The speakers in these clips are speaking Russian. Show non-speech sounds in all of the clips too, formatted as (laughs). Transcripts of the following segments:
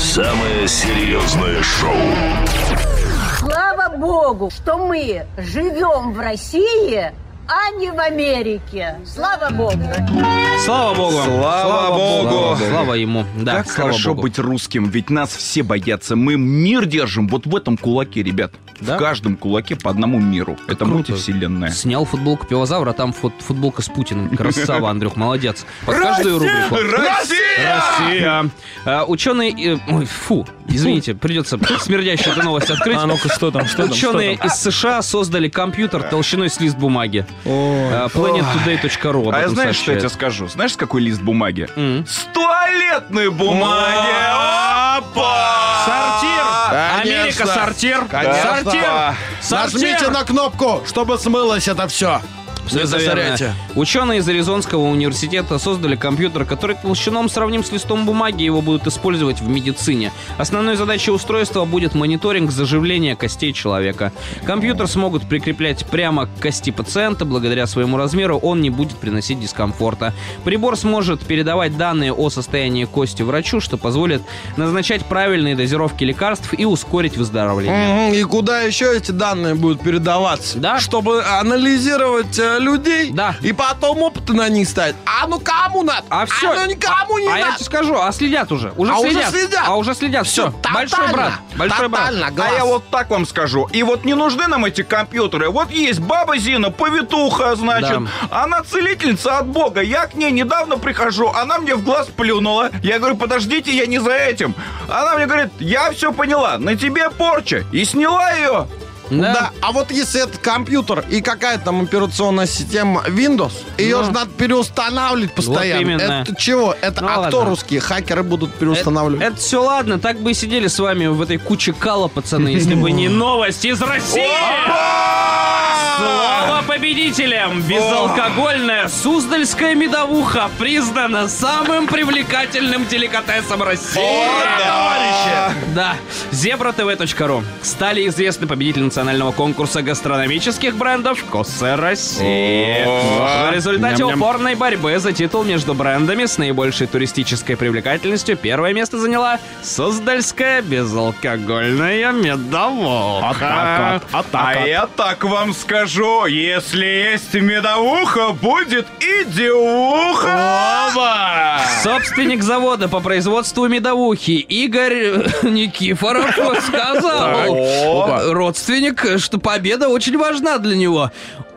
Самое серьезное шоу. Слава Богу, что мы живем в России, а не в Америке. Слава Богу. Слава Богу. Слава Богу. Слава ему. Да, как слава хорошо Богу. быть русским, ведь нас все боятся. Мы мир держим вот в этом кулаке, ребят. Да? В каждом кулаке по одному миру. Это круто. мультивселенная. Снял футболку пивозавра, а там фут- футболка с Путиным. Красава, Андрюх, молодец. Под каждую рубрику. Россия! Россия! А, ученые... э, ой, фу, извините, придется смердящую эту новость открыть. А ну-ка, что там, что там, что Ученые там? из США создали компьютер толщиной с лист бумаги. А, planettoday.ru А я этом знаешь, что я тебе скажу? Знаешь, какой лист бумаги? С туалетной бумаги! Опа! Сортир! Америка, сортир! Сортир! Нажмите на кнопку, чтобы смылось это все. Не верно. засоряйте. Ученые из Аризонского университета создали компьютер, который толщином сравним с листом бумаги, его будут использовать в медицине. Основной задачей устройства будет мониторинг заживления костей человека. Компьютер смогут прикреплять прямо к кости пациента, благодаря своему размеру он не будет приносить дискомфорта. Прибор сможет передавать данные о состоянии кости врачу, что позволит назначать правильные дозировки лекарств и ускорить выздоровление. И куда еще эти данные будут передаваться? Да. Чтобы анализировать э, людей Да. и потом опыты на них ставить. А ну кому надо? А все. ну никому не а я надо. тебе скажу, а следят уже. Уже А уже следят. следят. А уже следят. Все. Всё, Большой тотально, брат. Большой брат. тотально, глаз. А я вот так вам скажу. И вот не нужны нам эти компьютеры. Вот есть баба Зина, повитуха, значит. Да. Она целительница от Бога. Я к ней недавно прихожу, она мне в глаз плюнула. Я говорю, подождите, я не за этим. Она мне говорит, я все поняла, на тебе порча. И сняла ее. Да. Да, а вот если это компьютер и какая-то там операционная система Windows, ее Ну. же надо переустанавливать постоянно. именно. Это чего? Это Ну, а кто ладно. русские хакеры будут переустанавливать? Это все ладно, так бы и сидели с вами в этой куче кала, пацаны, если бы не (laughs) новость из России! Слово победителям! Безалкогольная Суздальская медовуха признана самым привлекательным деликатесом России! Да. Зебра.тв.ру Стали известны победители национального конкурса гастрономических брендов Косе России. В результате Ням-ням. упорной борьбы за титул между брендами с наибольшей туристической привлекательностью первое место заняла Суздальская безалкогольная медовуха. А я так вам скажу, если есть медовуха, будет и девуха. Собственник завода по производству медовухи Игорь (laughs) Никифоров сказал, родственник, что победа очень важна для него.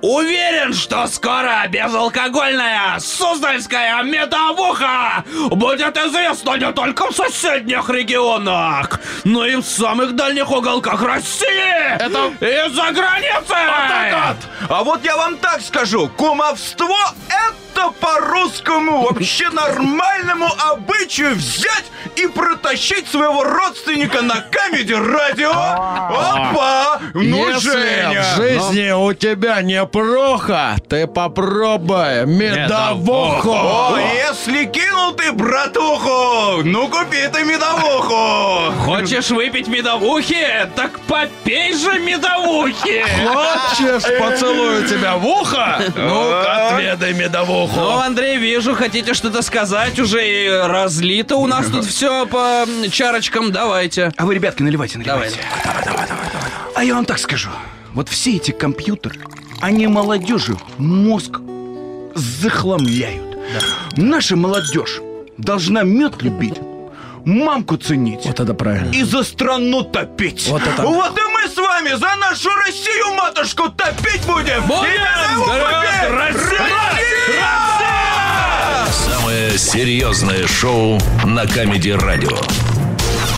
Уверен, что скоро безалкогольная Суздальская медовуха будет известна не только в соседних регионах, но и в самых дальних уголках России и за границей. А вот я вам так скажу, кумовство это по-русскому вообще нормальному обычаю взять и протащить своего родственника на камеди радио. Опа! Ну, Если Женя! в жизни у тебя не проха, ты попробуй медовуху. О, если кинул ты братуху, ну купи ты медовуху. Хочешь выпить медовухи? Так попей же медовухи! Хочешь, поцелую тебя в ухо? Ну-ка, отведай медовуху. Ну, Андрей, вижу, хотите что-то сказать, уже и разлито у нас тут все по чарочкам, давайте. А вы, ребятки, наливайте, наливайте. А я вам так скажу. Вот все эти компьютеры, они молодежи мозг захламляют. Наша молодежь должна мед любить, мамку ценить. Вот это правильно. И за страну топить. Вот это- Вот и мы с вами за нашу Россию, матушку, топить будем. Будем! И! Серьезное шоу на Камеди Радио.